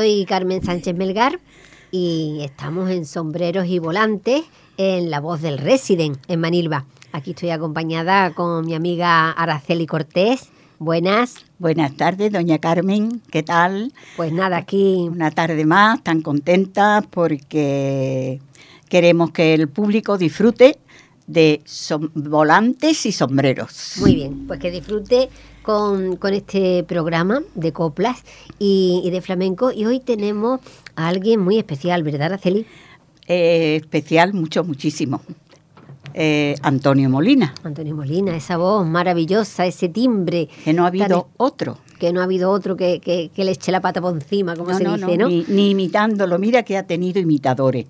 Soy Carmen Sánchez Melgar y estamos en Sombreros y Volantes en La Voz del Resident en Manilva. Aquí estoy acompañada con mi amiga Araceli Cortés. Buenas. Buenas tardes, doña Carmen. ¿Qué tal? Pues nada, aquí. Una tarde más, tan contenta porque queremos que el público disfrute de volantes y sombreros. Muy bien, pues que disfrute con, este programa de coplas y, de flamenco. Y hoy tenemos a alguien muy especial, ¿verdad, Araceli? Eh, especial, mucho, muchísimo. Eh, Antonio Molina. Antonio Molina, esa voz maravillosa, ese timbre. Que no ha habido otro. Que no ha habido otro que, le eche la pata por encima, como se dice, ¿no? Ni, ni, imitándolo. Mira que ha tenido imitadores.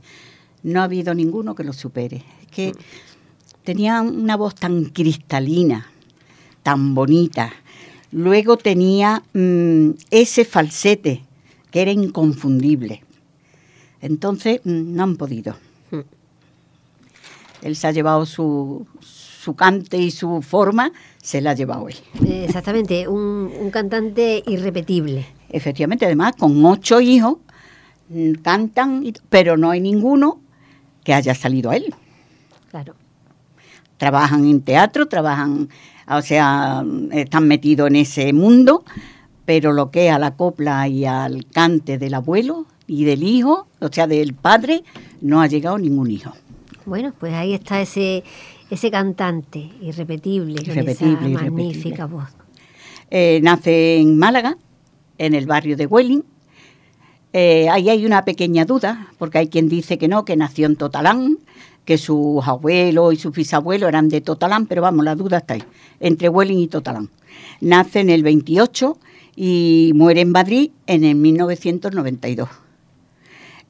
No ha habido ninguno que lo supere. Es que tenía una voz tan cristalina, tan bonita. Luego tenía mm, ese falsete que era inconfundible. Entonces mm, no han podido. Hmm. Él se ha llevado su, su cante y su forma, se la ha llevado él. Exactamente, un, cantante irrepetible. Efectivamente, además, con ocho hijos, mm, cantan, pero no hay ninguno que haya salido a él. Claro. Trabajan en teatro, trabajan o sea, están metidos en ese mundo, pero lo que es a la copla y al cante del abuelo y del hijo, o sea, del padre, no ha llegado ningún hijo. Bueno, pues ahí está ese, ese cantante irrepetible, irrepetible esa magnífica voz. Eh, nace en Málaga, en el barrio de Welling. Eh, ahí hay una pequeña duda, porque hay quien dice que no, que nació en Totalán, que sus abuelos y sus bisabuelos eran de Totalán, pero vamos, la duda está ahí, entre Welling y Totalán. Nace en el 28 y muere en Madrid en el 1992.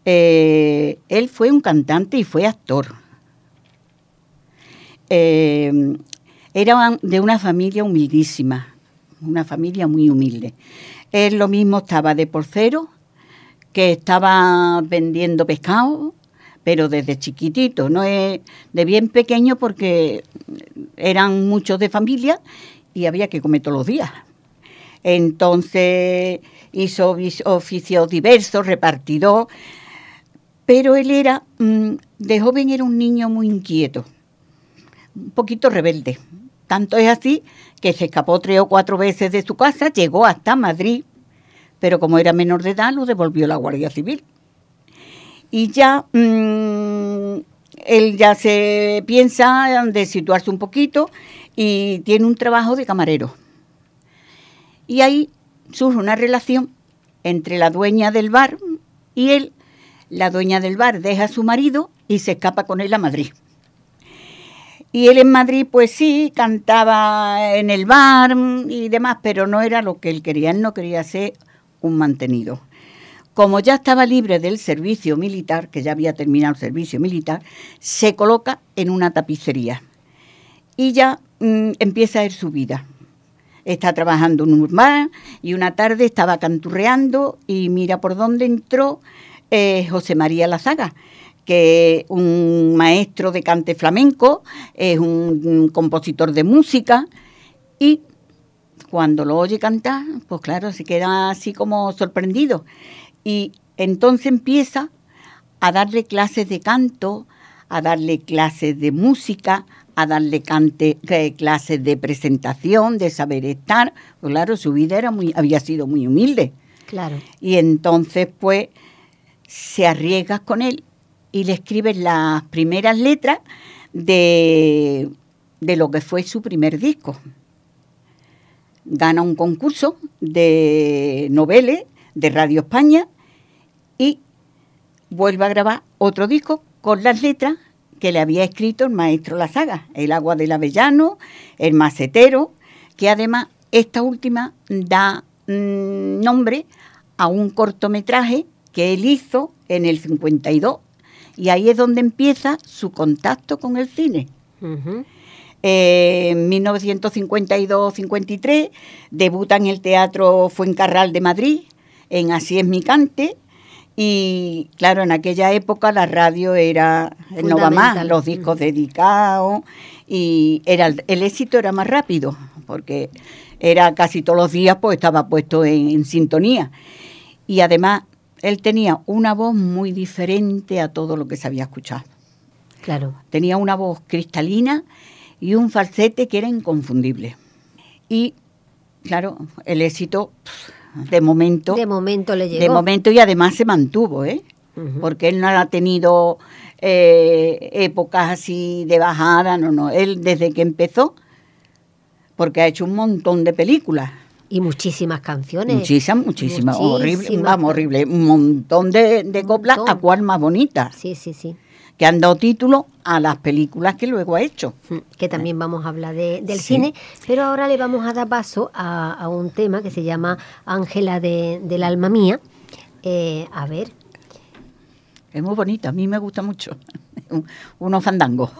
Eh, él fue un cantante y fue actor. Eh, era de una familia humildísima, una familia muy humilde. Él lo mismo estaba de porcero, que estaba vendiendo pescado, pero desde chiquitito, no es de bien pequeño porque eran muchos de familia y había que comer todos los días. Entonces hizo oficios diversos, repartidor, pero él era, mm, de joven era un niño muy inquieto, un poquito rebelde. Tanto es así que se escapó tres o cuatro veces de su casa, llegó hasta Madrid, pero como era menor de edad, lo devolvió la Guardia Civil y ya mm, él ya se piensa de situarse un poquito y tiene un trabajo de camarero. Y ahí surge una relación entre la dueña del bar y él. La dueña del bar deja a su marido y se escapa con él a Madrid. Y él en Madrid, pues sí, cantaba en el bar y demás, pero no era lo que él quería. Él no quería ser un mantenido como ya estaba libre del servicio militar, que ya había terminado el servicio militar, se coloca en una tapicería y ya mm, empieza a ir su vida. Está trabajando un bar y una tarde estaba canturreando y mira por dónde entró eh, José María Lazaga, que es un maestro de cante flamenco, es un compositor de música y cuando lo oye cantar, pues claro, se queda así como sorprendido y entonces empieza a darle clases de canto, a darle clases de música, a darle cante, eh, clases de presentación, de saber estar. Pues claro, su vida era muy, había sido muy humilde. Claro. Y entonces, pues, se arriesga con él y le escribe las primeras letras de, de lo que fue su primer disco. Gana un concurso de noveles de Radio España y vuelve a grabar otro disco con las letras que le había escrito el maestro La Saga, El agua del avellano, El macetero, que además esta última da mm, nombre a un cortometraje que él hizo en el 52 y ahí es donde empieza su contacto con el cine. en 1952-53 debuta en el Teatro Fuencarral de Madrid, en Así es mi cante, y claro, en aquella época la radio era, no va más, los discos dedicados, y era el éxito era más rápido, porque era casi todos los días, pues estaba puesto en, sintonía. Y además él tenía una voz muy diferente a todo lo que se había escuchado. Claro. Tenía una voz cristalina y un falsete que era inconfundible. Y, claro, el éxito, de momento... De momento le llegó. De momento y además se mantuvo, ¿eh? Porque él no ha tenido eh, épocas así de bajada, no, no. Él desde que empezó, porque ha hecho un montón de películas. Y muchísimas canciones. Muchísimas, muchísimas. Horrible, vamos, horrible. Un montón de, de coplas, a cual más bonita. Sí, sí, sí. Que han dado título a las películas que luego ha hecho. Mm, que también vamos a hablar de, del cine, pero ahora le vamos a dar paso a, un tema que se llama Ángela de, del alma mía. Eh, a ver. Es muy bonito, a mí me gusta mucho. Unos fandangos.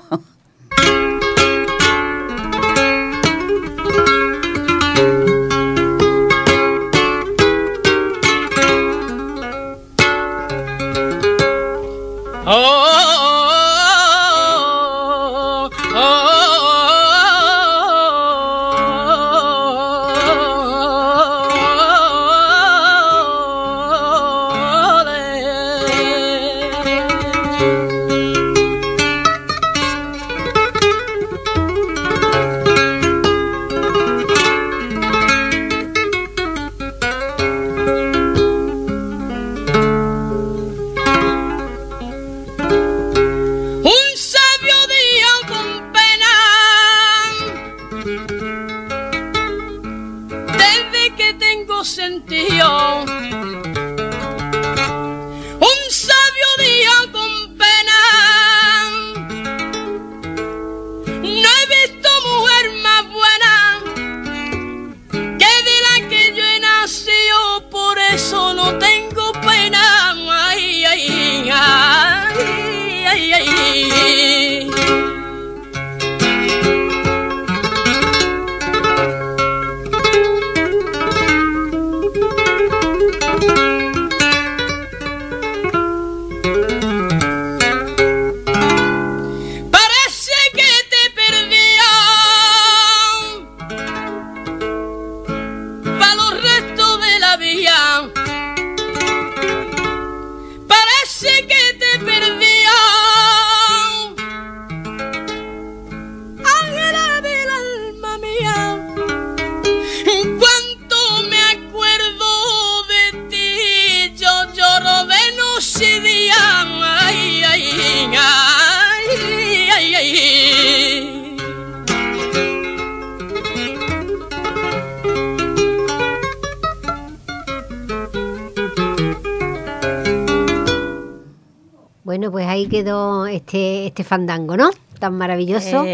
Quedó este, este fandango, ¿no? Tan maravilloso.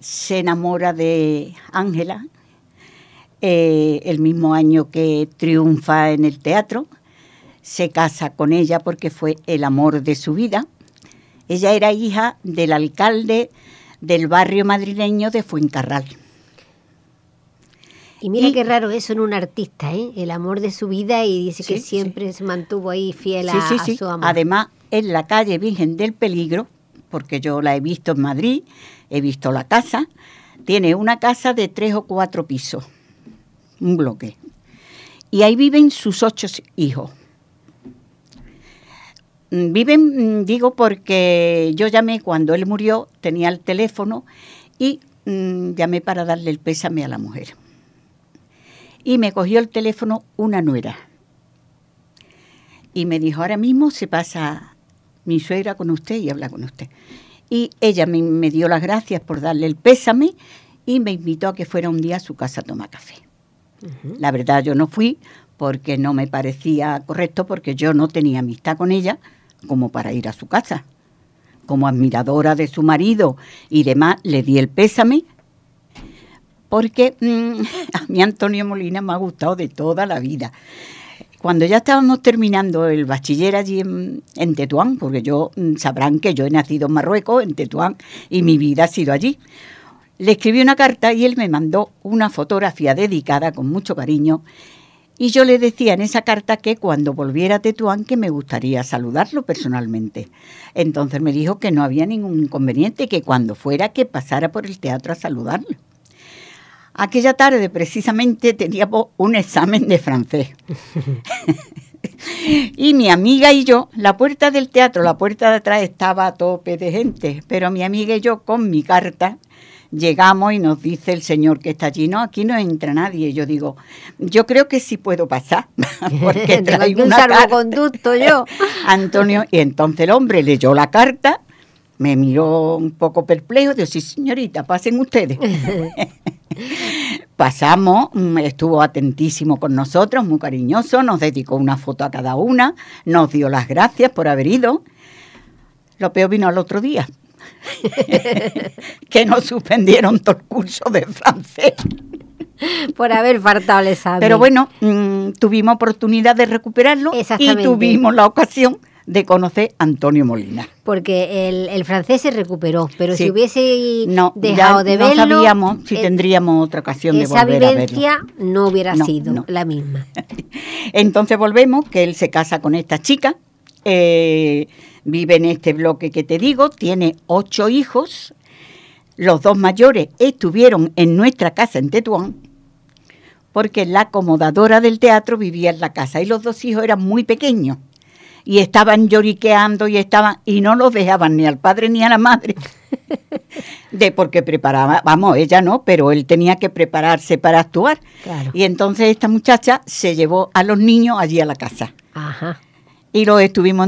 se enamora de Ángela eh, el mismo año que triunfa en el teatro. Se casa con ella porque fue el amor de su vida. Ella era hija del alcalde del barrio madrileño de Fuencarral. Y mira qué raro eso en un artista, ¿eh? El amor de su vida y dice que siempre se mantuvo ahí fiel a, a, su amor. Además, en la calle Virgen del Peligro, porque yo la he visto en Madrid, he visto la casa, tiene una casa de tres o cuatro pisos, un bloque. Y ahí viven sus ocho hijos. Mm, viven, mm, digo, porque yo llamé cuando él murió, tenía el teléfono y mm, llamé para darle el pésame a la mujer. Y me cogió el teléfono una nuera. Y me dijo, ahora mismo se pasa mi suegra con usted y habla con usted. Y ella me, dio las gracias por darle el pésame y me invitó a que fuera un día a su casa a tomar café. La verdad yo no fui porque no me parecía correcto, porque yo no tenía amistad con ella como para ir a su casa. Como admiradora de su marido y demás, le di el pésame porque mm, a mí Antonio Molina me ha gustado de toda la vida. Cuando ya estábamos terminando el bachiller allí en, Tetuán, porque yo mm, sabrán que yo he nacido en Marruecos, en Tetuán, y mi vida ha sido allí. Le escribí una carta y él me mandó una fotografía dedicada con mucho cariño. Y yo le decía en esa carta que cuando volviera a Tetuán que me gustaría saludarlo personalmente. Entonces me dijo que no había ningún inconveniente, que cuando fuera que pasara por el teatro a saludarlo. Aquella tarde precisamente teníamos un examen de francés. Y mi amiga y yo, la puerta del teatro, la puerta de atrás estaba a tope de gente, pero mi amiga y yo con mi carta llegamos y nos dice el señor que está allí, no, aquí no entra nadie. Yo digo, yo creo que sí puedo pasar, porque traigo un salvoconducto yo. Antonio, y entonces el hombre leyó la carta, me miró un poco perplejo, dijo, sí señorita, pasen ustedes. Pasamos, mm, estuvo atentísimo con nosotros, muy cariñoso, nos dedicó una foto a cada una, nos dio las gracias por haber ido. Lo peor vino al otro día, que nos suspendieron todo el curso de francés. Por haber faltado el examen. Pero bueno, mm, tuvimos oportunidad de recuperarlo y tuvimos la ocasión de conocer a Antonio Molina. Porque el, francés se recuperó, pero si hubiese dejado de verlo... No sabíamos si tendríamos otra ocasión de volver a verlo. Esa vivencia no hubiera sido la misma. Entonces volvemos, que él se casa con esta chica, eh, vive en este bloque que te digo, tiene ocho hijos, los dos mayores estuvieron en nuestra casa en Tetuán, porque la acomodadora del teatro vivía en la casa y los dos hijos eran muy pequeños y estaban lloriqueando y estaban y no los dejaban ni al padre ni a la madre. De porque preparaba vamos ella no pero él tenía que prepararse para actuar. Y entonces esta muchacha se llevó a los niños allí a la casa. Ajá. y los estuvimos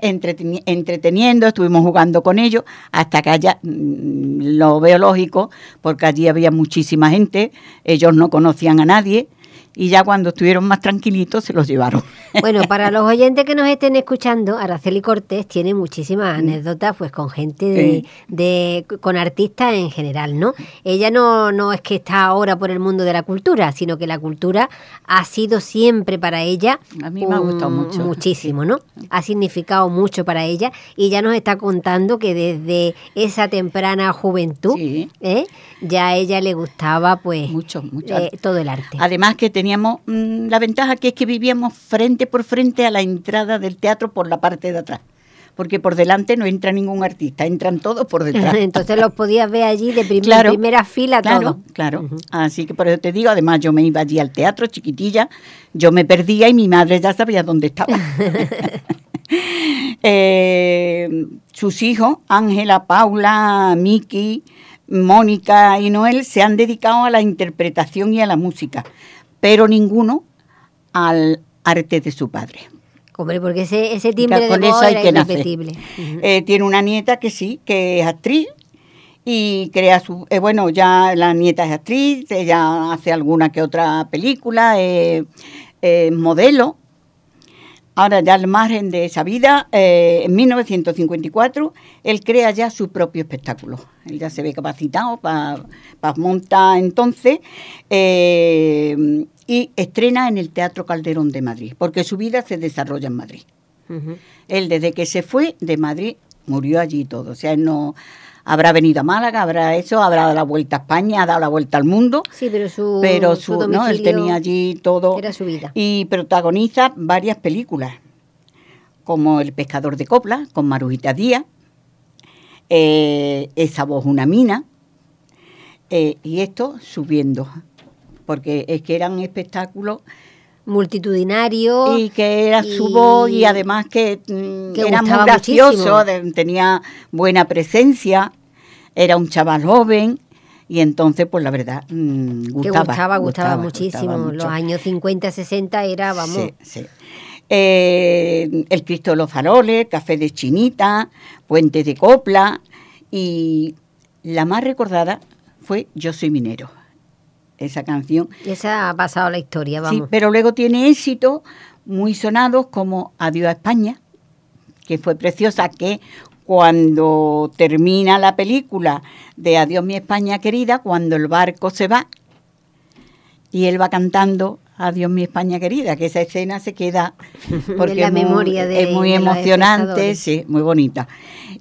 entreteniendo estuvimos jugando con ellos hasta que haya mm, lo veo lógico porque allí había muchísima gente ellos no conocían a nadie y ya cuando estuvieron más tranquilitos se los llevaron. Bueno, para los oyentes que nos estén escuchando, Araceli Cortés tiene muchísimas mm. anécdotas pues con gente de, con artistas en general, ¿no? Ella no, no es que está ahora por el mundo de la cultura, sino que la cultura ha sido siempre para ella a mí me ha gustado mucho. muchísimo, ¿no? Ha significado mucho para ella y ya nos está contando que desde esa temprana juventud ¿eh? ya a ella le gustaba pues mucho, mucho. Eh, todo el arte. Además que tenía teníamos mm, la ventaja que es que vivíamos frente por frente a la entrada del teatro por la parte de atrás porque por delante no entra ningún artista, entran todos por detrás. Entonces los podías ver allí de primera fila claro, Claro, Así que por eso te digo, además yo me iba allí al teatro, chiquitilla, yo me perdía y mi madre ya sabía dónde estaba. Eh, sus hijos, Ángela, Paula, Miki, Mónica y Noel, se han dedicado a la interpretación y a la música pero ninguno al arte de su padre. Hombre, porque ese, ese timbre de voz era irrepetible. Eh, tiene una nieta que sí, que es actriz y crea su... Eh, bueno, ya la nieta es actriz, ella hace alguna que otra película, es modelo. Ahora ya al margen de esa vida, eh, en 1954, él crea ya su propio espectáculo. Él ya se ve capacitado para montar entonces y estrena en el Teatro Calderón de Madrid, porque su vida se desarrolla en Madrid. Él desde que se fue de Madrid murió allí todo, o sea, él no habrá venido a Málaga, habrá eso, habrá dado la vuelta a España, ha dado la vuelta al mundo. Sí, pero su, pero su, no, él tenía allí todo era su vida. y protagoniza varias películas, como El pescador de copla con Marujita Díaz, eh, Esa voz una mina, eh, y esto subiendo porque es que eran espectáculos multitudinario y que era su voz y además que, mm, era muy gracioso, tenía buena presencia, era un chaval joven y entonces pues la verdad mm, gustaba, gustaba, muchísimo. los años 50, 60 era, vamos. Sí, eh, el Cristo de los Faroles, Café de Chinita, Puente de Copla y la más recordada fue Yo soy minero esa canción. Esa ha pasado la historia, vamos. Sí, pero luego tiene éxito muy sonados como Adiós a España, que fue preciosa, que cuando termina la película de Adiós mi España querida, cuando el barco se va y él va cantando Adiós mi España querida, que esa escena se queda porque la es memoria muy, es muy emocionante, sí, muy bonita.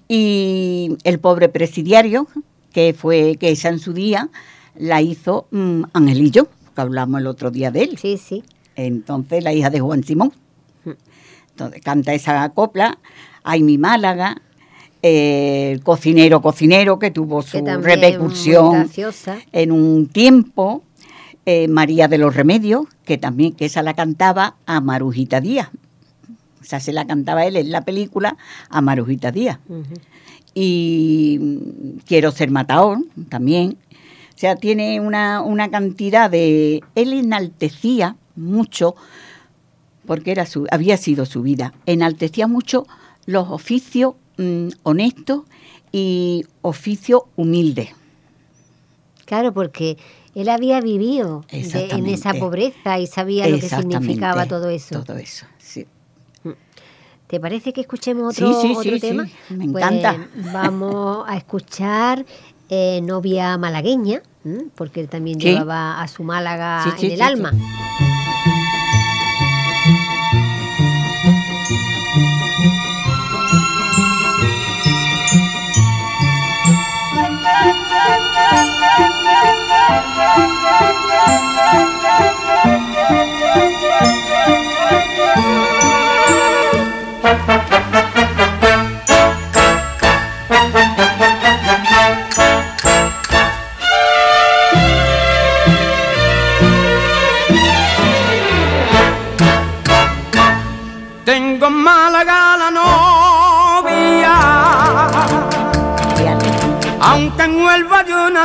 Y el pobre presidiario, que fue que esa en su día la hizo mm, Angelillo, que hablamos el otro día de él. Sí, sí. Entonces, la hija de Juan Simón. Entonces, canta esa copla. Hay mi Málaga, el cocinero, cocinero, que tuvo su repercusión en un tiempo. Eh, María de los Remedios, que también, que esa la cantaba a Marujita Díaz. O sea, se la cantaba él en la película a Marujita Díaz. Y mm, Quiero ser matador también. O sea, tiene una, una cantidad de... Él enaltecía mucho, porque era su, había sido su vida, enaltecía mucho los oficios mm, honestos y oficios humildes. Claro, porque él había vivido de- en esa pobreza y sabía lo que significaba todo eso. Todo eso, sí. ¿Te parece que escuchemos otro, Sí, sí, otro sí, tema? sí, me Pues encanta. vamos a escuchar eh, Novia Malagueña, ¿m? porque él también Sí. llevaba a su Málaga Sí, sí, en el alma.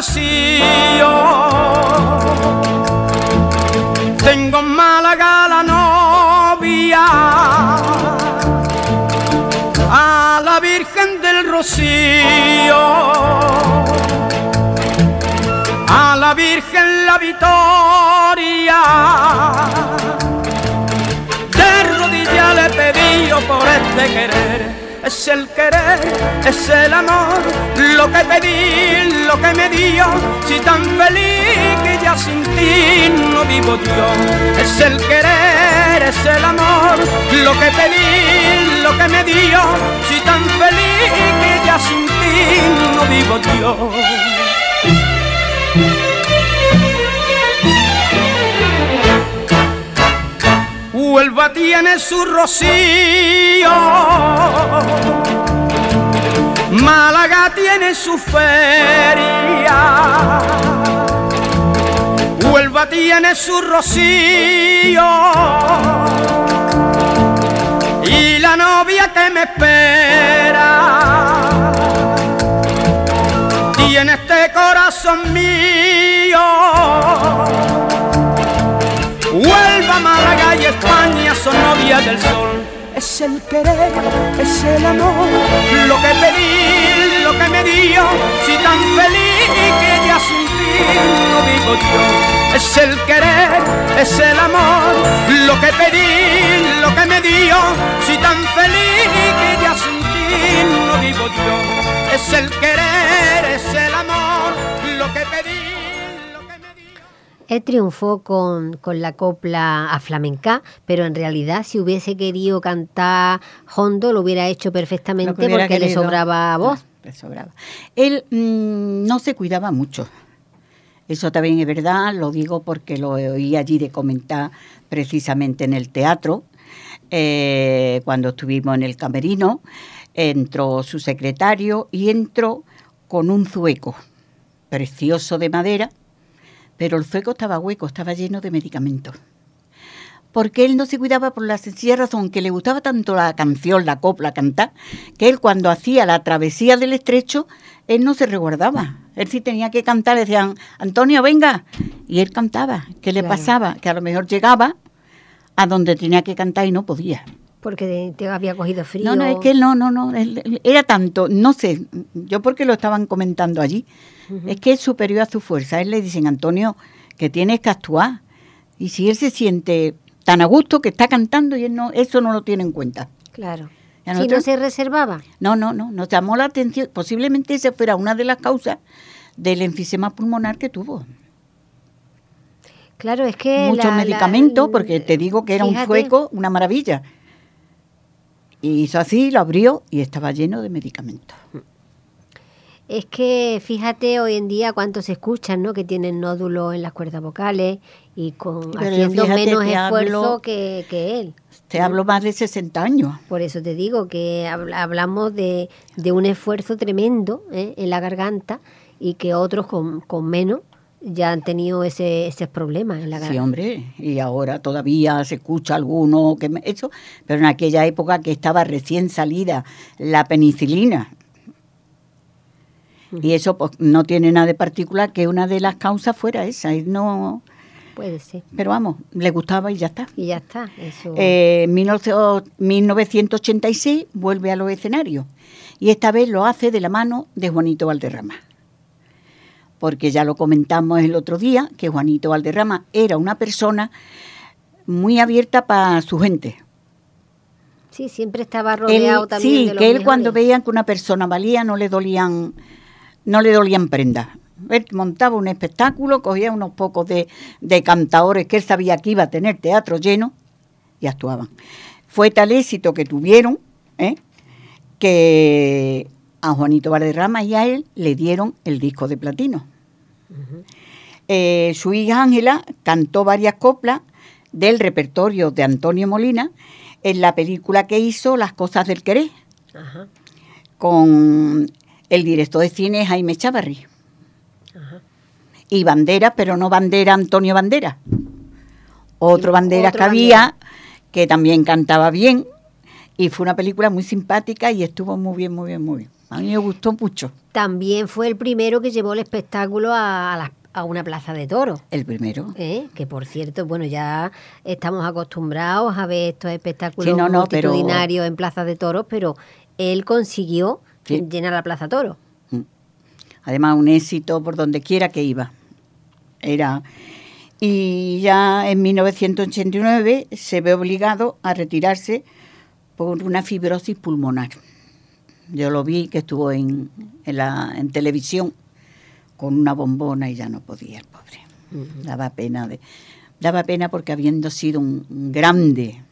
Nací. Tengo en Málaga la novia, a la Virgen del Rocío, a la Virgen la Victoria de rodillas le pedí yo por este querer. Es el querer, es el amor, lo que pedí, lo que me dio. Si tan feliz que ya sin ti no vivo yo. Es el querer, es el amor, lo que pedí, lo que me dio. Si tan feliz que ya sin ti no vivo yo. Huelva tiene su rocío, Málaga tiene su feria, Huelva tiene su rocío y la novia que me espera tiene este corazón mío. Huelva, Málaga y España son novias del sol. Es el querer, es el amor, lo que pedí, lo que me dio. Si tan feliz que ya sin ti no vivo yo. Es el querer, es el amor, lo que pedí, lo que me dio. Si tan feliz que ya sin ti no vivo yo. Es el querer, es el amor, lo que pedí, Él triunfó con, con la copla a flamenca, pero en realidad si hubiese querido cantar hondo lo hubiera hecho perfectamente hubiera porque le sobraba voz. Le sobraba. Él mm, no se cuidaba mucho. Eso también es verdad, lo digo porque lo oí allí de comentar precisamente en el teatro, eh, cuando estuvimos en el camerino, entró su secretario y entró con un zueco precioso de madera, pero el zueco estaba hueco, estaba lleno de medicamentos. Porque él no se cuidaba por la sencilla razón que le gustaba tanto la canción, la copla, cantar, que él cuando hacía la travesía del estrecho, él no se resguardaba. Él sí tenía que cantar, le decían, Antonio, venga. Y él cantaba. ¿Qué le Claro. pasaba? Que a lo mejor llegaba a donde tenía que cantar y no podía. Porque te había cogido frío. No, no, es que no, no, no. era tanto, no sé, yo porque lo estaban comentando allí. Es que es superior a su fuerza. Él le dicen, Antonio, que tienes que actuar. Y si él se siente tan a gusto que está cantando y él no, eso no lo tiene en cuenta. Claro. ¿Y a Si no se reservaba. No, no, no, nos llamó la atención. Posiblemente esa fuera una de las causas del enfisema pulmonar que tuvo. Claro, es que. Muchos medicamentos, porque te digo que era un sueco, una maravilla. Y hizo así, lo abrió y estaba lleno de medicamentos. Es que fíjate hoy en día cuántos se escuchan, ¿no? Que tienen nódulos en las cuerdas vocales y con Pero haciendo menos esfuerzo hablo- que, que él. Te hablo más de 60 años. Por eso te digo que habl- hablamos de, de un esfuerzo tremendo ¿eh? en la garganta y que otros con, con menos ya han tenido ese, ese problema en la Sí, hombre, y ahora todavía se escucha alguno que me- eso, pero en aquella época que estaba recién salida la penicilina. Y eso pues, no tiene nada de particular que una de las causas fuera esa, y no, Puede ser. pero vamos, le gustaba y ya está. Y ya está. Eso. Eh, en 19- 1986 vuelve a los escenarios y esta vez lo hace de la mano de Juanito Valderrama. Porque ya lo comentamos el otro día, que Juanito Valderrama era una persona muy abierta para su gente. sí, siempre estaba Él- rodeado también sí, de los que él cuando mejores. veía que una persona valía no le dolían, no le dolían prendas. Él montaba un espectáculo, cogía unos pocos de, de cantadores que él sabía que iba a tener teatro lleno y actuaban. Fue tal éxito que tuvieron ¿eh? que a Juanito Valderrama y a él le dieron el disco de platino. Eh, su hija Ángela cantó varias coplas del repertorio de Antonio Molina en la película que hizo Las cosas del querer con el director de cine Jaime Chavarri. Y Bandera, pero no Bandera Antonio Bandera. Otro Bandera otro que había, que también cantaba bien. Y fue una película muy simpática y estuvo muy bien, muy bien, muy bien. A mí me gustó mucho También fue el primero que llevó el espectáculo a, a la- a una plaza de toros. el primero. ¿eh? Que por cierto, bueno, ya estamos acostumbrados a ver estos espectáculos Sí, no, no, pero- multitudinarios en plazas de toros, pero él consiguió Sí. llenar la plaza toro. Además, un éxito por donde quiera que iba. Era. Y ya en 1989 se ve obligado a retirarse por una fibrosis pulmonar. Yo lo vi que estuvo en, en, la, en televisión con una bombona y ya no podía el pobre. Daba pena de, daba pena porque habiendo sido un, un grande,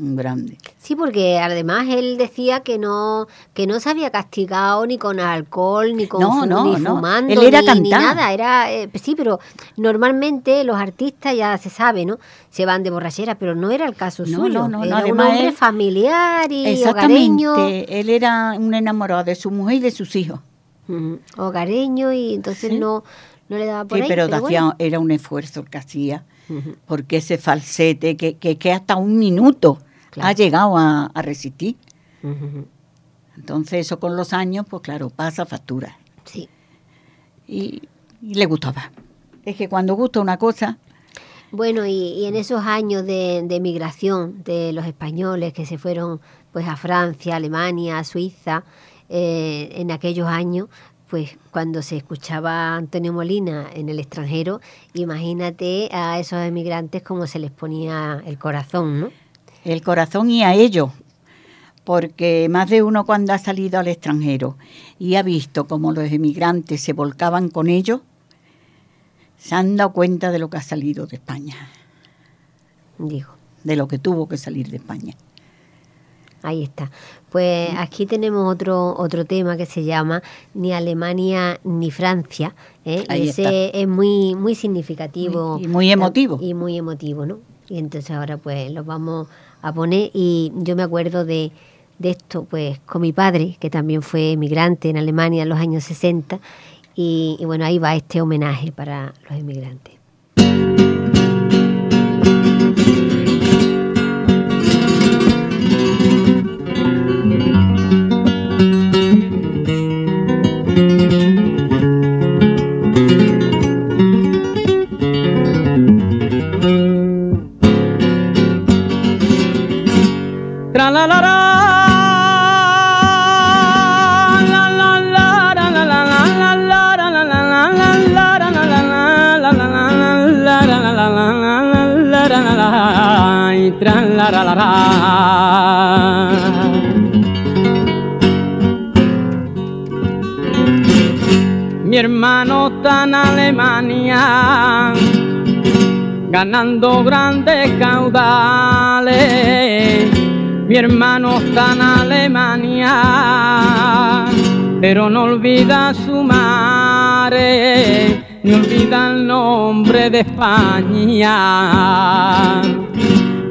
grande. Sí, porque además él decía que no que no se había castigado ni con alcohol, ni con No, no, ni no. fumando, Él era ni, nada. Era, eh, sí, pero normalmente los artistas ya se sabe, ¿no? Se van de borrachera, pero no era el caso suyo. era un hombre él- familiar y hogareño. Él era un enamorado de su mujer y de sus hijos. Ujú, hogareño y entonces Sí. no, no le daba por Sí, ahí. pero, pero bueno. era un esfuerzo el que hacía, porque ese falsete que, que, que hasta un minuto Claro. ha llegado a, a resistir. Entonces eso con los años, pues claro, pasa factura. Sí. Y, y le gustaba. Es que cuando gusta una cosa, Bueno, y, y en esos años de, de migración de los españoles que se fueron pues a Francia, Alemania, Suiza, eh, en aquellos años, pues cuando se escuchaba a Antonio Molina en el extranjero, imagínate a esos emigrantes cómo se les ponía el corazón, ¿no? El corazón y a ellos, porque más de uno cuando ha salido al extranjero y ha visto cómo los emigrantes se volcaban con ellos, se han dado cuenta de lo que ha salido de España, Digo. de lo que tuvo que salir de España. Ahí está. Pues aquí tenemos otro otro tema que se llama Ni Alemania ni Francia. ¿eh? Ahí ese es muy muy significativo. Y- y muy emotivo. Y muy emotivo, ¿no? Y entonces ahora pues lo vamos a poner y yo me acuerdo de, de esto pues con mi padre, que también fue emigrante en Alemania en los años 60. Y, y bueno, ahí va este homenaje para los emigrantes. Ganando grandes caudales. Mi hermano está en Alemania, pero no olvida su madre, ni olvida el nombre de España,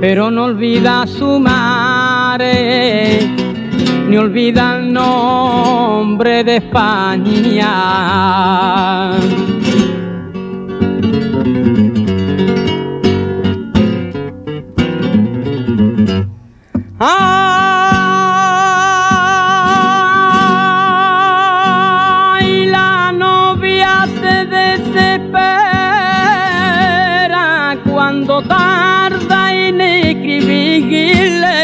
pero no olvida su madre, ni olvida el nombre de España. desespera cuando tarda en escribirle.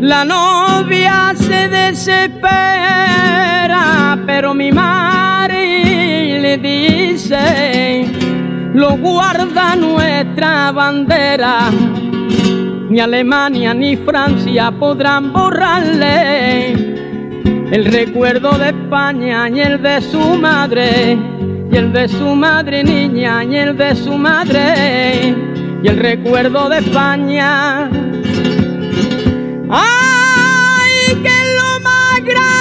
La novia se desespera, pero mi madre le dice, lo guarda nuestra bandera. Ni Alemania ni Francia podrán borrarle el recuerdo de España y el de su madre, y el de su madre niña y el de su madre, y el recuerdo de España. ¡Ay, que es lo más grande!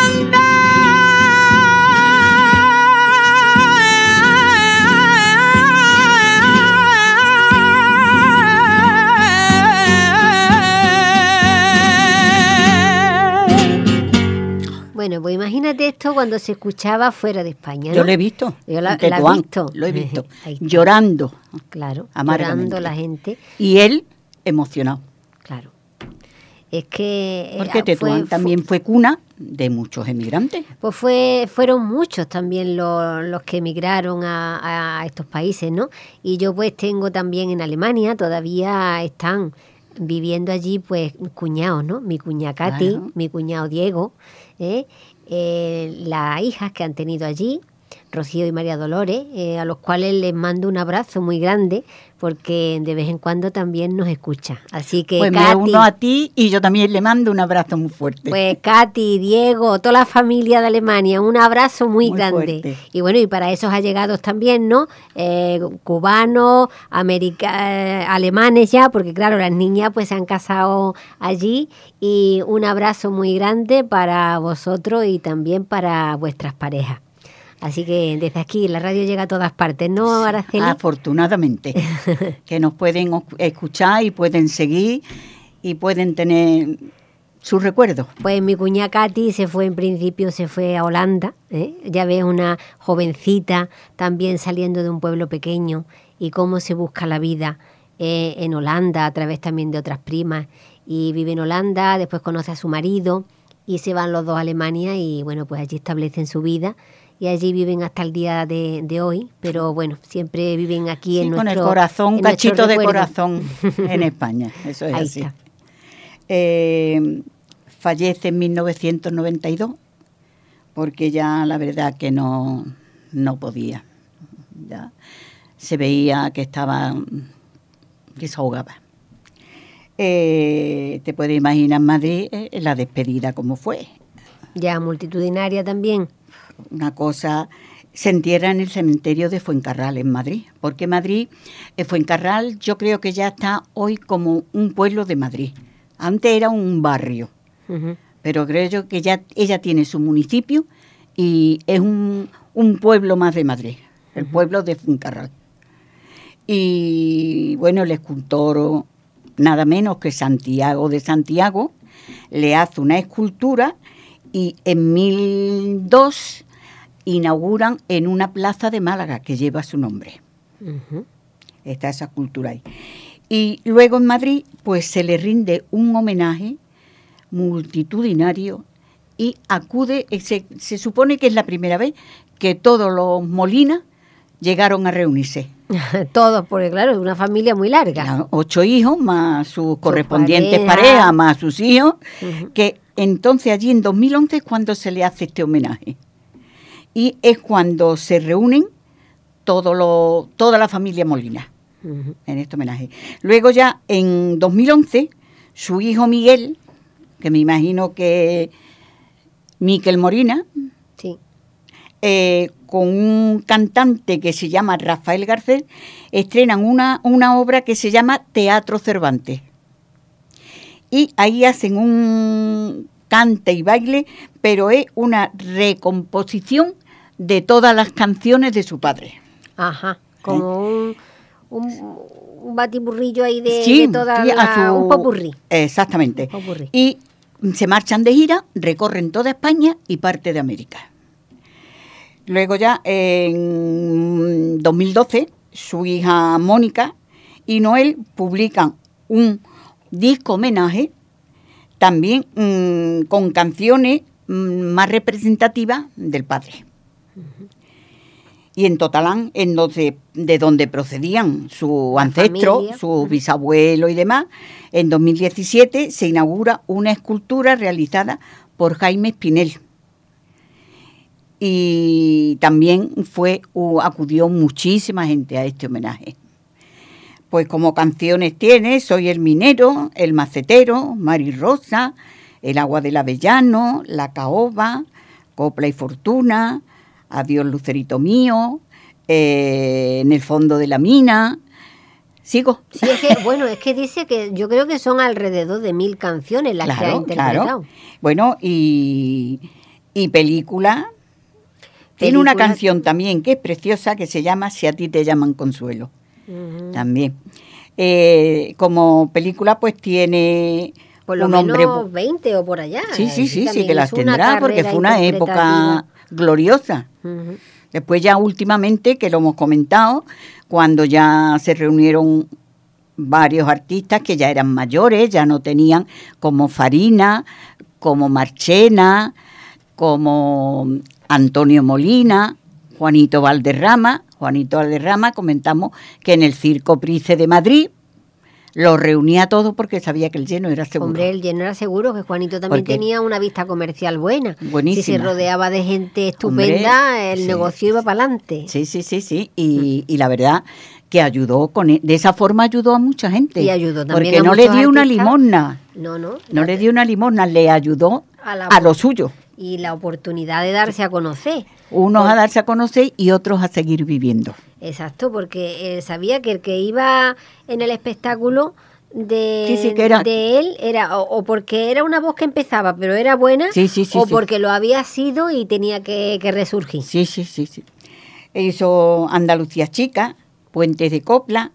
Bueno, pues imagínate esto cuando se escuchaba fuera de España. ¿no? Yo lo he visto. Yo la- la visto. Lo he visto. Llorando. Claro, llorando la gente. Y él emocionado. Claro. Es que. eh, Porque Tetuán fue- también fue cuna de muchos emigrantes. Pues fue, fueron muchos también los, los que emigraron a, a estos países, ¿no? Y yo pues tengo también en Alemania, todavía están viviendo allí pues cuñados, ¿no? Mi cuña Katy, Claro. mi cuñado Diego, ¿eh? Eh, las hijas que han tenido allí, Rocío y María Dolores, eh, a los cuales les mando un abrazo muy grande porque de vez en cuando también nos escucha. Así que Pues me Katy, uno a ti y yo también le mando un abrazo muy fuerte. pues Katy, Diego, toda la familia de Alemania, un abrazo muy, Muy grande. fuerte. Y bueno, y para esos allegados también, ¿no? Eh, cubanos, america- eh, alemanes ya, porque claro, las niñas pues se han casado allí. Y un abrazo muy grande para vosotros y también para vuestras parejas. Así que desde aquí la radio llega a todas partes, ¿no, Araceli? Afortunadamente, que nos pueden escuchar y pueden seguir y pueden tener sus recuerdos. Pues mi cuña Katy se fue en principio, se fue a Holanda. ¿eh? Ya ves una jovencita también saliendo de un pueblo pequeño y cómo se busca la vida eh, en Holanda a través también de otras primas. Y vive en Holanda, después conoce a su marido y se van los dos a Alemania y bueno, pues allí establecen su vida. Y allí viven hasta el día de, de hoy, pero bueno, siempre viven aquí Sí, en con nuestro el corazón, un cachito de corazón en España. Eso es Ahí así. está. Eh, fallece en 1992 porque ya la verdad que no, no podía. Ya se veía que estaba que se ahogaba. Eh, te puedes imaginar Madrid eh, la despedida como fue. Ya multitudinaria también. Una cosa se entierra en el cementerio de Fuencarral en Madrid, porque Madrid, eh, Fuencarral yo creo que ya está hoy como un pueblo de Madrid. Antes era un barrio, pero creo yo que ya ella tiene su municipio y es un, un pueblo más de Madrid, el pueblo de Fuencarral. Y bueno, el escultor, nada menos que Santiago de Santiago, le hace una escultura y en 1002 inauguran en una plaza de Málaga que lleva su nombre. Está esa escultura ahí. Y luego en Madrid, pues se le rinde un homenaje multitudinario y acude, eh, se, se supone que es la primera vez que todos los Molinas llegaron a reunirse. Todos, porque claro, es una familia muy larga. Ocho hijos, más sus correspondientes parejas. parejas, más sus hijos, que entonces allí en 2011 es cuando se le hace este homenaje. Y es cuando se reúnen todo lo, toda la familia Molina en este homenaje. Luego ya en 2011, su hijo Miguel, que me imagino que Miquel Morina, Sí. eh, con un cantante que se llama Rafael Garcés, estrenan una, una obra que se llama Teatro Cervantes. Y ahí hacen un cante y baile, pero es una recomposición de todas las canciones de su padre. Ajá. Como un, un, un batiburrillo ahí de, Sí, de toda la- su- un popurrí. Exactamente. Un popurrí. Y se marchan de gira, recorren toda España y parte de América. Luego ya en 2012, su hija Mónica y Noel publican un disco homenaje, también mm, con canciones mm, más representativas del padre. y en Totalán, en donde, de donde procedían su ancestro, familia. su bisabuelo y demás, en 2017 se inaugura una escultura realizada por Jaime Espinel. Y también fue, acudió muchísima gente a este homenaje. Pues como canciones tiene Soy el minero, El macetero, Mari Rosa, El agua del avellano, La caoba, Copla y fortuna, Adiós lucerito mío, eh, En el fondo de la mina. ¿Sigo? Sí, es que, bueno, es que dice que yo creo que son alrededor de mil canciones las que ha interpretado. claro. Bueno, y, y película. Tiene una Película- canción también que es preciosa que se llama Si a ti te llaman consuelo. También. Eh, como película, pues tiene Por lo un menos hombre. bu- 20 o por allá. Sí, sí, sí, sí, que las tendrá, porque fue una época gloriosa. Después ya últimamente, que lo hemos comentado, cuando ya se reunieron varios artistas que ya eran mayores, ya no tenían como Farina, como Marchena, como Antonio Molina, Juanito Valderrama. Juanito Valderrama comentamos que en el Circo Price de Madrid lo reunía todo porque sabía que el lleno era seguro. Hombre, el lleno era seguro que Juanito también Porque- tenía una vista comercial buena. Buenísima. Si se rodeaba de gente estupenda, Hombre, el sí, negocio iba para adelante. Sí, sí, sí, sí. Y, y la verdad que ayudó con e- de esa forma ayudó a mucha gente. Y ayudó también Porque a no le dio una limosna, No, no. no le dio una limosna, le ayudó a lo suyo. Y la oportunidad de darse a conocer. Unos a darse a conocer y otros a seguir viviendo. Exacto, porque él sabía que el que iba en el espectáculo de, Sí, sí, que era- de él era o, o porque era una voz que empezaba pero era buena Sí, sí, sí, o porque lo había sido y tenía que, que resurgir. Sí, sí, sí, sí. Hizo Andalucía Chica, Puentes de Copla,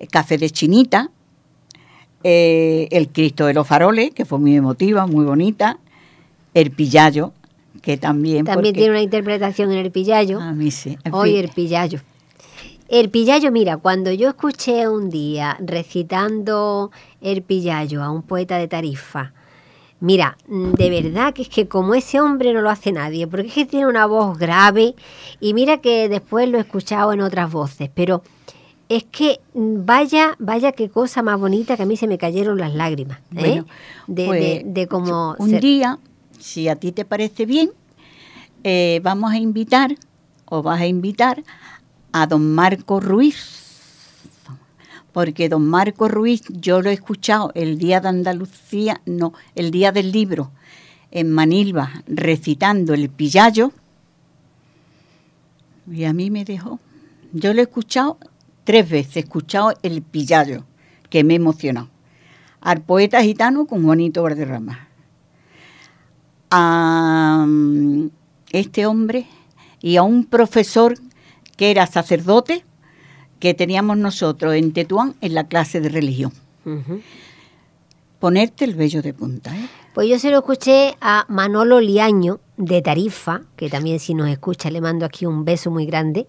eh, Café de Chinita, eh, El Cristo de los Faroles, que fue muy emotiva, muy bonita, El Pillayo, que también... También tiene una interpretación en el pillayo. A mí sí. en Hoy el pillayo. El pillayo, mira, cuando yo escuché un día recitando el pillayo a un poeta de Tarifa, mira, de verdad que es que como ese hombre no lo hace nadie, porque es que tiene una voz grave y mira que después lo he escuchado en otras voces, pero es que mm, vaya, vaya qué cosa más bonita que a mí se me cayeron las lágrimas, ¿eh? Bueno, de, pues, de, de cómo Un ser- día, si a ti te parece bien, eh, vamos a invitar, o vas a invitar, a don Marco Ruiz. Porque don Marco Ruiz, yo lo he escuchado el día de Andalucía, no, el día del libro, en Manilva, recitando el pillayo. Y a mí me dejó. Yo lo he escuchado tres veces, he escuchado el pillayo, que me emocionó al poeta gitano con Juanito Valderrama. A mm, este hombre y a un profesor que era sacerdote que teníamos nosotros en Tetuán en la clase de religión. Ponerte el vello de punta. ¿eh? Pues yo se lo escuché a Manolo Liaño de Tarifa, que también si nos escucha le mando aquí un beso muy grande.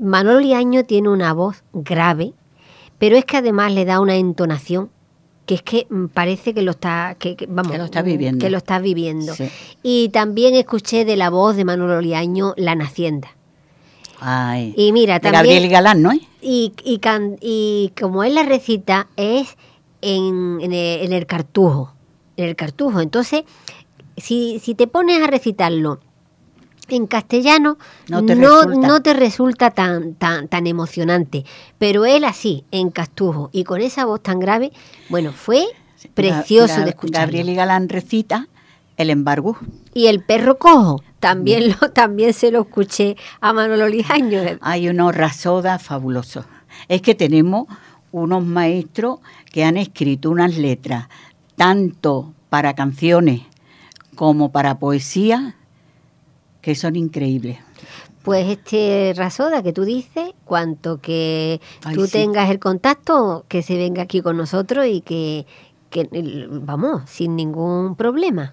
Manolo Liaño tiene una voz grave, pero es que además le da una entonación que es que mm, parece que lo está que, que- vamos Que lo está viviendo. que lo está viviendo. Sí. Y también escuché de la voz de Manolo Liaño La Nacienda. Ay. Y mira, de también Gabriel Galán, ¿no? y, y, can- y como él la recita es en, en el, en el cartujo, en el cartujo. Entonces, si, si te pones a recitarlo en castellano, No te resulta. no, te resulta tan, tan, tan emocionante. Pero él así, en castujo y con esa voz tan grave, bueno, fue precioso Ga- de escuchar. Gabriel Galán recita el embargo. Y el perro cojo, también, lo, también se lo escuché a Manolo Lijaño. Hay unos rasodas fabulosos. Es que tenemos unos maestros que han escrito unas letras, tanto para canciones como para poesía, que son increíbles. Pues este Rasoda que tú dices, cuanto que Ay, tú sí. tengas el contacto, que se venga aquí con nosotros y que, que, vamos, sin ningún problema.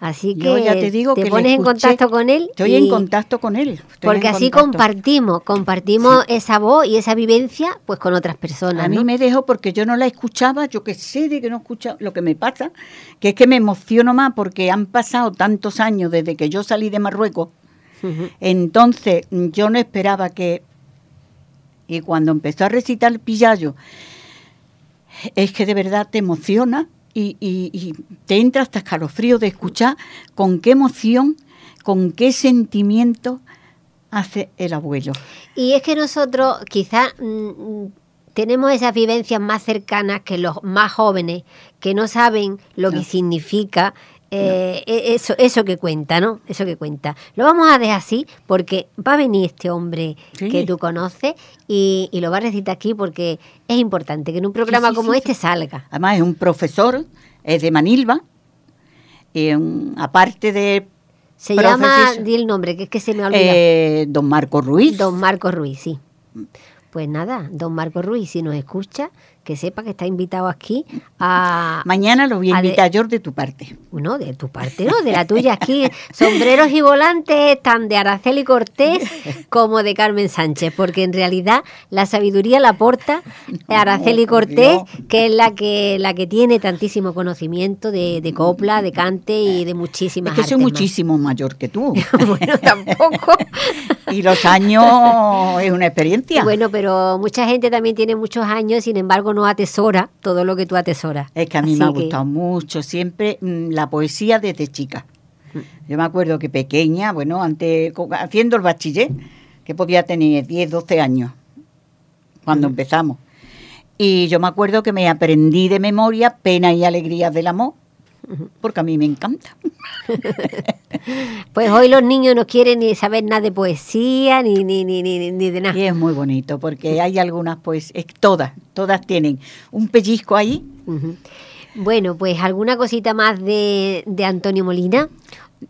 Así que Yo ya te digo que le pones en contacto con él. Estoy y- en contacto con él. Porque así contacto. compartimos, compartimos esa voz y esa vivencia pues con otras personas. A mí ¿no? me dejó porque yo no la escuchaba, yo que sé de que no escuchaba, lo que me pasa, que es que me emociono más porque han pasado tantos años desde que yo salí de Marruecos. Entonces, yo no esperaba que... Y cuando empezó a recitar el Pillallo, es que de verdad te emociona y, y- y te entra hasta escalofrío de escuchar con qué emoción, con qué sentimiento hace el abuelo. Y es que nosotros quizás mm, tenemos esas vivencias más cercanas que los más jóvenes que no saben lo que significa eh, e- eso, eso que cuenta, ¿no? Eso que cuenta. Lo vamos a dejar así porque va a venir este hombre Sí. que tú conoces y, y lo va a recitar aquí porque es importante que en un programa sí, como este salga. Además es un profesor, es de Manilva, y un- aparte de Se llama, di el nombre, que es que se me olvida. eh, don Marco Ruiz. Don Marcos Ruiz, sí. Pues nada, don Marcos Ruiz, si nos escucha, que sepa que está invitado aquí a... Mañana lo voy a a de- invitar yo de tu parte. No, de tu parte, no, de la tuya. Aquí sombreros y volantes tan de Araceli Cortés como de Carmen Sánchez, porque en realidad la sabiduría la aporta Araceli Cortés, que es la que la que tiene tantísimo conocimiento de, de copla, de cante y de muchísimas Es que soy más. muchísimo mayor que tú. bueno, tampoco. y los años es una experiencia. Bueno, pero mucha gente también tiene muchos años, sin embargo no atesora todo lo que tú atesoras. Es que a mí Así me ha que- gustado mucho siempre mm, la poesía desde chica. Yo me acuerdo que pequeña, bueno, antes haciendo el bachiller, que podía tener 10, 12 años cuando empezamos. Y yo me acuerdo que me aprendí de memoria Pena y Alegrías del Amor, porque a mí me encanta. Pues hoy los niños no quieren ni saber nada de poesía, ni, ni, ni, ni, ni de nada. Y es muy bonito, porque hay algunas, es- todas, todas tienen un pellizco ahí. Bueno, pues alguna cosita más de, de Antonio Molina.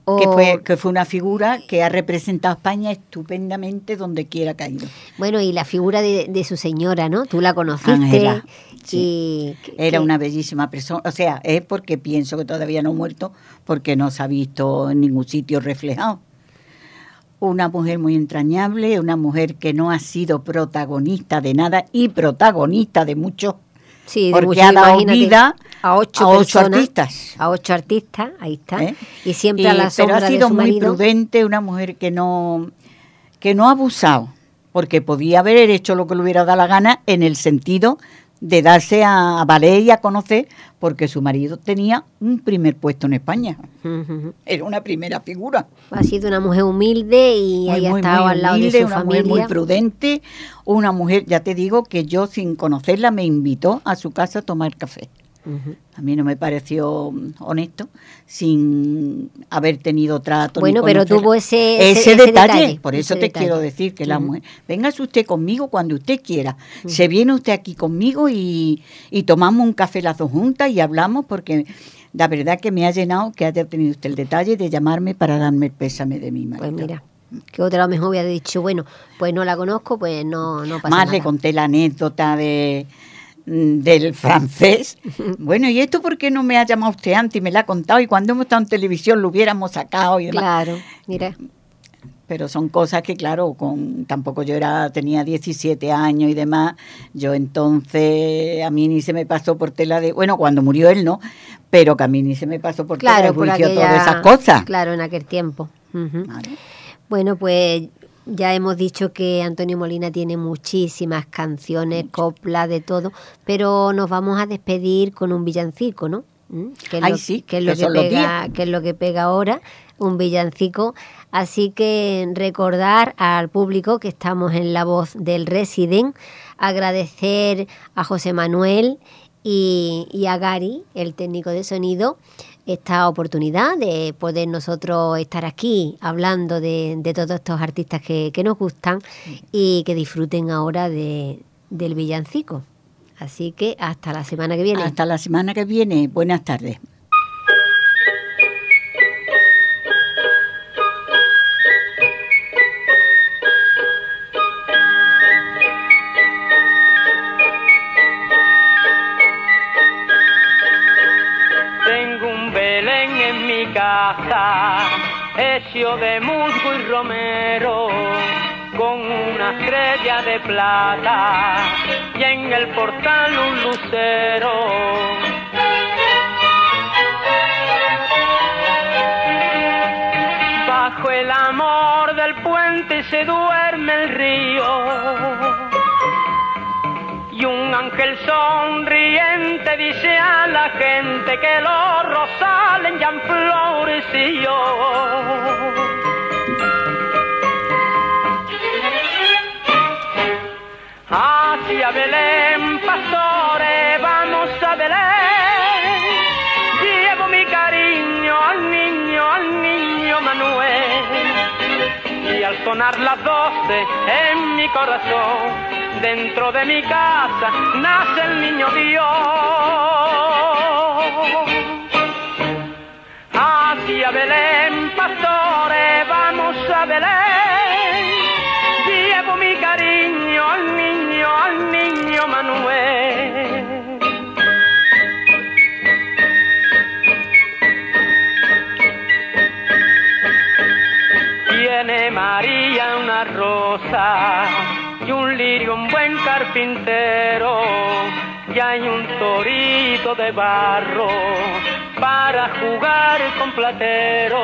O- que fue, que fue una figura que ha representado a España estupendamente donde quiera que ha ido. Bueno, y la figura de, de su señora, ¿no? Tú la conociste. Ángela, y que- Era una bellísima persona, o sea, es porque pienso que todavía no ha muerto, porque no se ha visto en ningún sitio reflejado. Una mujer muy entrañable, una mujer que no ha sido protagonista de nada y protagonista de mucho, Sí, porque mucho, ha dado vida a ocho, a ocho personas, artistas. A ocho artistas, ahí está. ¿eh? Y siempre Y- a la pero sombra ha sido de su muy marido. prudente, una mujer que no, que no ha abusado, porque podía haber hecho lo que le hubiera dado la gana en el sentido de darse a, a valer y a conocer, porque su marido tenía un primer puesto en España. Era una primera figura. Ha sido una mujer humilde y Muy, haya muy, estado muy al lado humilde, de su una mujer familia. muy prudente, una mujer, ya te digo, que yo sin conocerla me invitó a su casa a tomar café. Ujú. A mí no me pareció mm, honesto sin haber tenido trato. ni Bueno, pero tuvo ese- ese, detalle. detalle, Por eso te detalle. quiero decir que la mujer, véngase usted conmigo cuando usted quiera. Se viene usted aquí conmigo y, y tomamos un café las dos juntas y hablamos porque la verdad que me ha llenado que haya tenido usted el detalle de llamarme para darme el pésame de mi marido. Pues mira, que otra mejor hubiera dicho, bueno, pues no la conozco, pues no, no pasa Más nada. le conté la anécdota de del francés. Bueno, ¿y esto por qué no me ha llamado usted antes y me la ha contado? Y cuando hemos estado en televisión lo hubiéramos sacado y demás. Claro, mira. Pero son cosas que, claro, con tampoco yo era tenía 17 años y demás. Yo entonces, a mí ni se me pasó por tela de... Bueno, cuando murió él, ¿no? Pero que a mí ni se me pasó por tela Claro, de por aquella, todas esas cosas. Claro, en aquel tiempo. Vale. Bueno, pues ya hemos dicho que Antonio Molina tiene muchísimas canciones, coplas, de todo, pero nos vamos a despedir con un villancico, ¿no? ¿Mm? Que es Ay, lo, sí, que es lo que pega, que es lo que pega ahora, un villancico. Así que recordar al público que estamos en la voz del Resident, agradecer a José Manuel y, y a Gary, el técnico de sonido, esta oportunidad de poder nosotros estar aquí hablando de, todos estos artistas que, que nos gustan y que disfruten ahora de, del villancico. Así que hasta la semana que viene. Hasta la semana que viene. Buenas tardes. Mi casa, hecho de musgo y romero, con una estrella de plata y en el portal un lucero. Bajo el amor del puente se duerme el río. Y un ángel sonriente dice a la gente que los rosales ya han florecido. Hacia Belén, pastores, vamos a Belén. Sonar las doce en mi corazón, dentro de mi casa, nace el niño Dios. Hacia Belén, pastores, vamos a Belén. Llevo mi cariño al niño, al niño Manuel. Una rosa y un lirio un buen carpintero. Y hay un torito de barro para jugar con platero.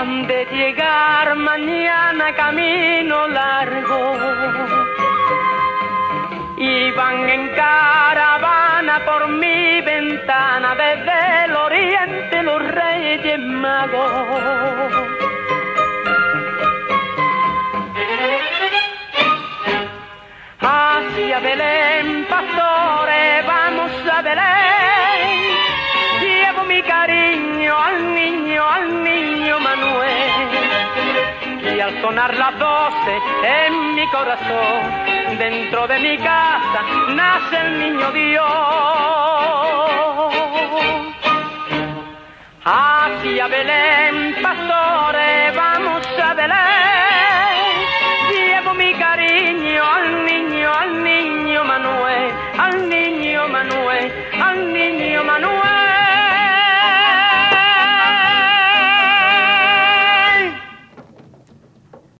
Han de llegar mañana camino largo y van en caravana por mi ventana desde el oriente los reyes magos. Hacia Belén, pastores, vamos a Belén. Llevo mi cariño al niño, al niño Manuel. Al sonar las doce en mi corazón, dentro de mi casa, nace el niño Dios. Hacia Belén, pastores, vamos a Belén.